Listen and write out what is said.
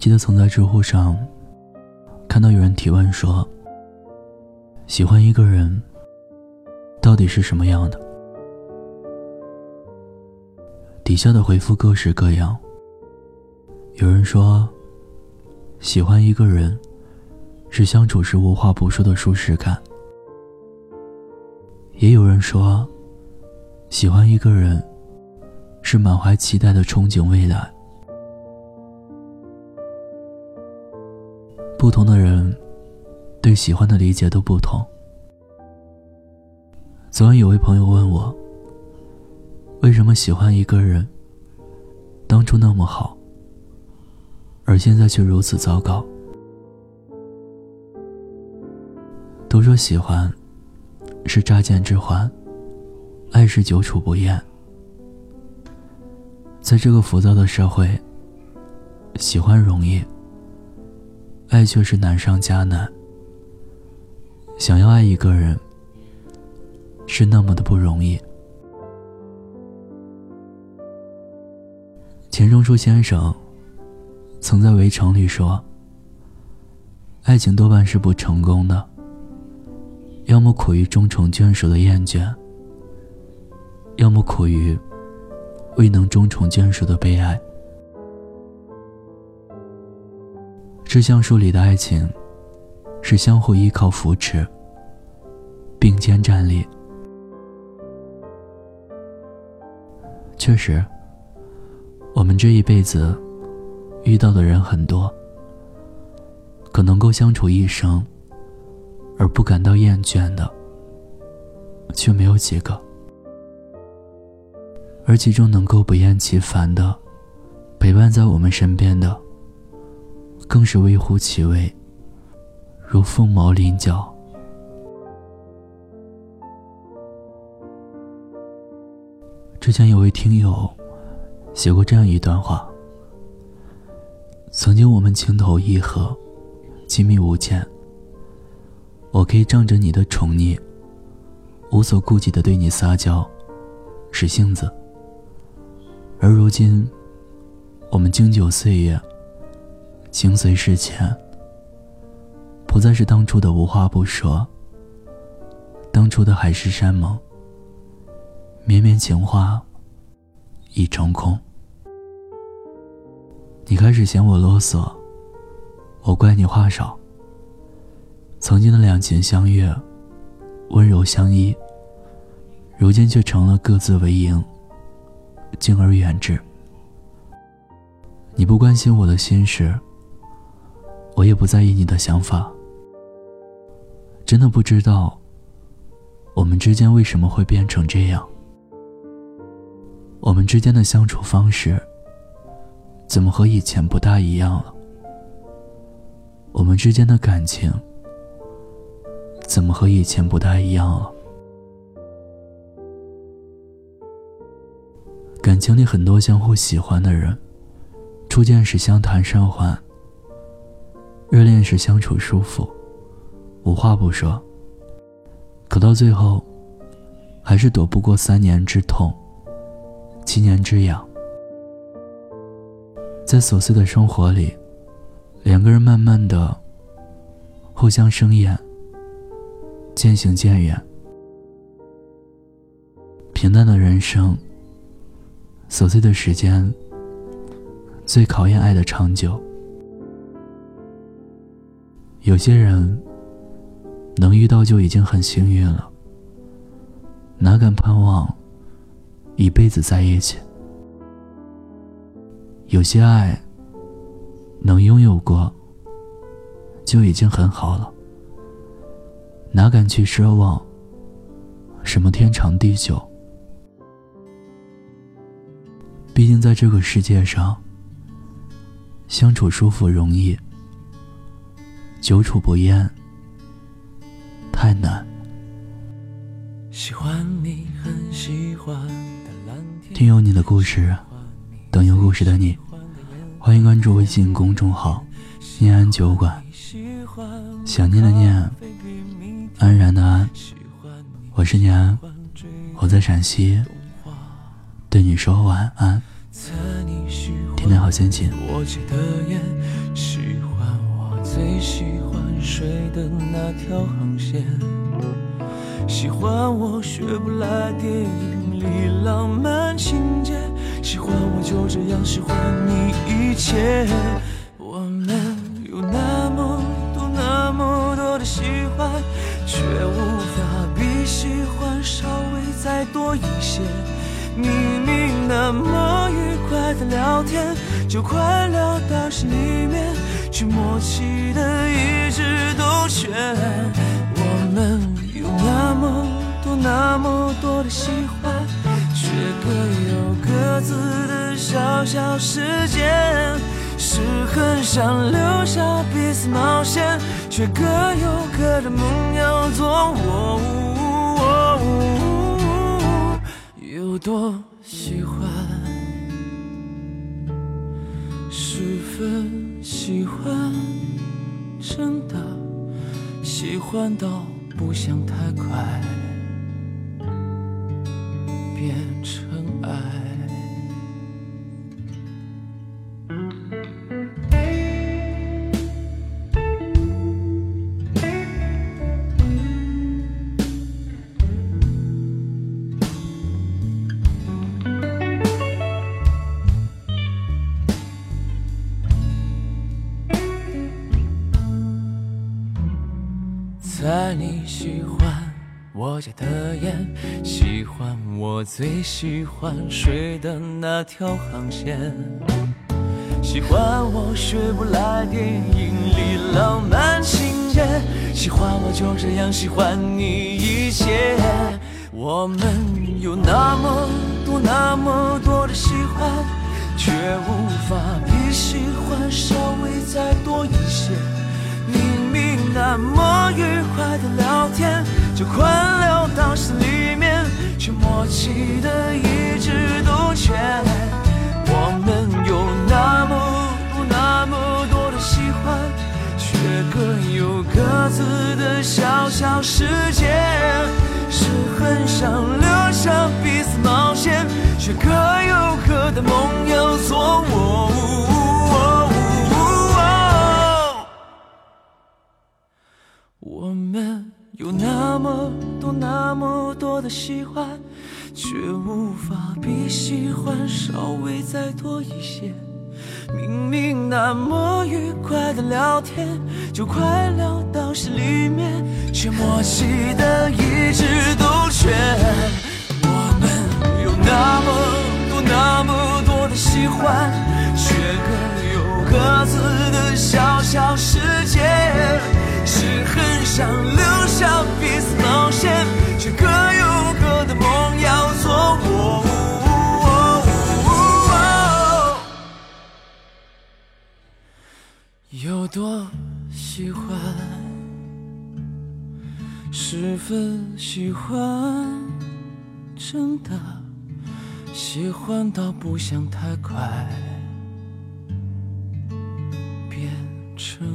记得曾在知乎上看到有人提问说：“喜欢一个人到底是什么样的？”底下的回复各式各样。有人说，喜欢一个人是相处时无话不说的舒适感；也有人说，喜欢一个人是满怀期待的憧憬未来。不同的人对喜欢的理解都不同。昨晚有位朋友问我，为什么喜欢一个人，当初那么好，而现在却如此糟糕？都说喜欢是乍见之欢，爱是久处不厌。在这个浮躁的社会，喜欢容易。爱却是难上加难。想要爱一个人，是那么的不容易。钱钟书先生曾在《围城》里说：“爱情多半是不成功的，要么苦于终成眷属的厌倦，要么苦于未能终成眷属的悲哀。”这橡树里的爱情，是相互依靠扶持，并肩站立。确实，我们这一辈子遇到的人很多，可能够相处一生而不感到厌倦的，却没有几个。而其中能够不厌其烦的陪伴在我们身边的。更是微乎其微，如凤毛麟角。之前有位听友写过这样一段话：曾经我们情投意合，亲密无间，我可以仗着你的宠溺，无所顾忌的对你撒娇，使性子。而如今，我们经久岁月。情随事迁，不再是当初的无话不说，当初的海誓山盟，绵绵情话已成空。你开始嫌我啰嗦，我怪你话少。曾经的两情相悦，温柔相依，如今却成了各自为营，敬而远之。你不关心我的心事。我也不在意你的想法，真的不知道我们之间为什么会变成这样。我们之间的相处方式怎么和以前不大一样了？我们之间的感情怎么和以前不大一样了？感情里很多相互喜欢的人，初见时相谈甚欢。热恋时相处舒服，无话不说。可到最后，还是躲不过三年之痛，七年之痒。在琐碎的生活里，两个人慢慢的互相生厌，渐行渐远。平淡的人生，琐碎的时间，最考验爱的长久。有些人能遇到就已经很幸运了，哪敢盼望一辈子在一起？有些爱能拥有过就已经很好了，哪敢去奢望什么天长地久？毕竟在这个世界上，相处舒服容易。久处不厌，太难。听有你的故事，等有故事的你。欢迎关注微信公众号“念安酒馆”，想念的念，安然的安。我是念安，我在陕西，对你说晚安。天天好心情。最喜欢睡的那条航线，喜欢我学不来电影里浪漫情节，喜欢我就这样喜欢你一切。我们有那么多那么多的喜欢，却无法比喜欢稍微再多一些。明明那么愉快的聊天，就快聊到心里面，却默契的一直都选。我们有那么多那么多的喜欢，却各有各自的小小世界，是很想留下彼此冒险，却各有各的梦要做。我有多喜欢，十分喜欢，真的喜欢到不想太快变成在你喜欢我家的烟，喜欢我最喜欢睡的那条航线，喜欢我学不来电影里浪漫情节，喜欢我就这样喜欢你一切。我们有那么多那么多的喜欢，却无法比喜欢稍微再多一些。明明那么愉快的聊天，就快聊到心里面，却默契的一直都缺。我们有那么那么多的喜欢，却各有各自的小小世界，是很想留下彼此冒险，却各有各的梦要做。我那么多那么多的喜欢，却无法比喜欢稍微再多一些。明明那么愉快的聊天，就快聊到心里面，却默契的一直都缺。我们有那么多那么多的喜欢，却各有各自的小小世界。想留下彼此冒险却各有各的梦要做有多喜欢十分喜欢真的喜欢到不想太快变成